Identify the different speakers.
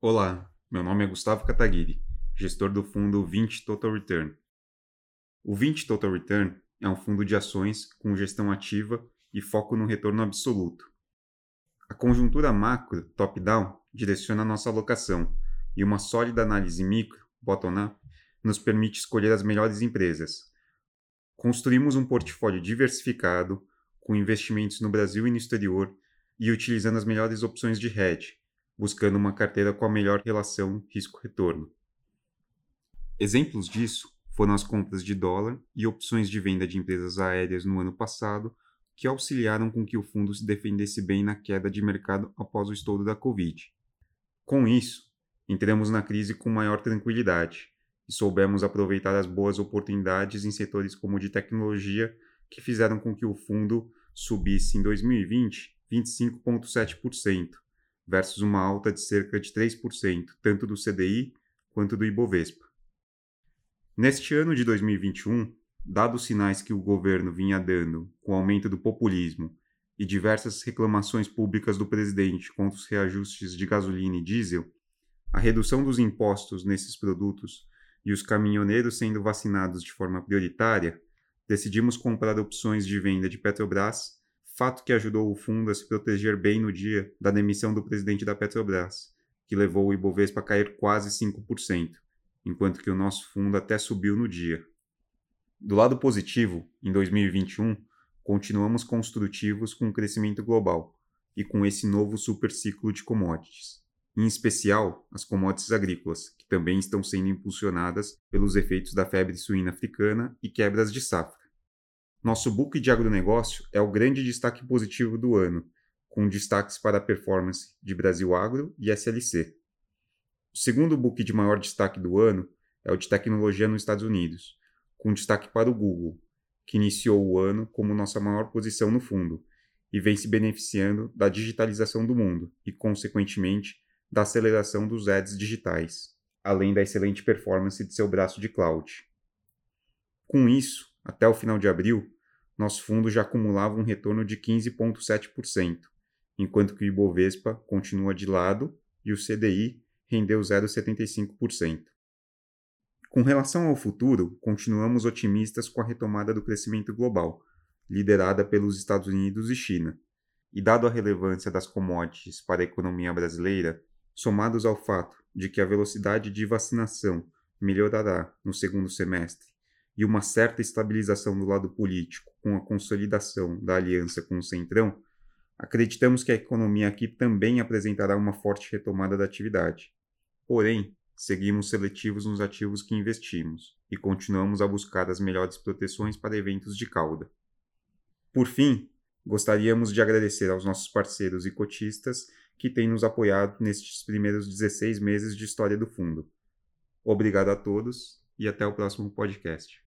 Speaker 1: Olá, meu nome é Gustavo Kataguiri, gestor do fundo 20 Total Return. O 20 Total Return é um fundo de ações com gestão ativa e foco no retorno absoluto. A conjuntura macro, top-down, direciona nossa alocação e uma sólida análise micro, bottom-up, nos permite escolher as melhores empresas. Construímos um portfólio diversificado, com investimentos no Brasil e no exterior e utilizando as melhores opções de hedge, buscando uma carteira com a melhor relação risco-retorno. Exemplos disso foram as compras de dólar e opções de venda de empresas aéreas no ano passado, que auxiliaram com que o fundo se defendesse bem na queda de mercado após o estouro da Covid. Com isso, entramos na crise com maior tranquilidade e soubemos aproveitar as boas oportunidades em setores como o de tecnologia, que fizeram com que o fundo subisse em 2020 25,7%, versus uma alta de cerca de 3%, tanto do CDI quanto do Ibovespa. Neste ano de 2021, dados sinais que o governo vinha dando com o aumento do populismo e diversas reclamações públicas do presidente contra os reajustes de gasolina e diesel, a redução dos impostos nesses produtos e os caminhoneiros sendo vacinados de forma prioritária, decidimos comprar opções de venda de Petrobras fato que ajudou o fundo a se proteger bem no dia da demissão do presidente da Petrobras, que levou o Ibovespa a cair quase 5%, enquanto que o nosso fundo até subiu no dia. Do lado positivo, em 2021, continuamos construtivos com o crescimento global e com esse novo superciclo de commodities, em especial as commodities agrícolas, que também estão sendo impulsionadas pelos efeitos da febre suína africana e quebras de safra. Nosso book de agronegócio é o grande destaque positivo do ano, com destaques para a performance de Brasil Agro e SLC. O segundo book de maior destaque do ano é o de tecnologia nos Estados Unidos, com destaque para o Google, que iniciou o ano como nossa maior posição no fundo e vem se beneficiando da digitalização do mundo e, consequentemente, da aceleração dos ads digitais, além da excelente performance de seu braço de cloud. Com isso, até o final de abril, nosso fundo já acumulava um retorno de 15,7%, enquanto que o Ibovespa continua de lado e o CDI rendeu 0,75%. Com relação ao futuro, continuamos otimistas com a retomada do crescimento global, liderada pelos Estados Unidos e China. E dado a relevância das commodities para a economia brasileira, somados ao fato de que a velocidade de vacinação melhorará no segundo semestre e uma certa estabilização do lado político com a consolidação da aliança com o Centrão, acreditamos que a economia aqui também apresentará uma forte retomada da atividade. Porém, seguimos seletivos nos ativos que investimos e continuamos a buscar as melhores proteções para eventos de cauda. Por fim, gostaríamos de agradecer aos nossos parceiros e cotistas que têm nos apoiado nestes primeiros 16 meses de história do fundo. Obrigado a todos e até o próximo podcast.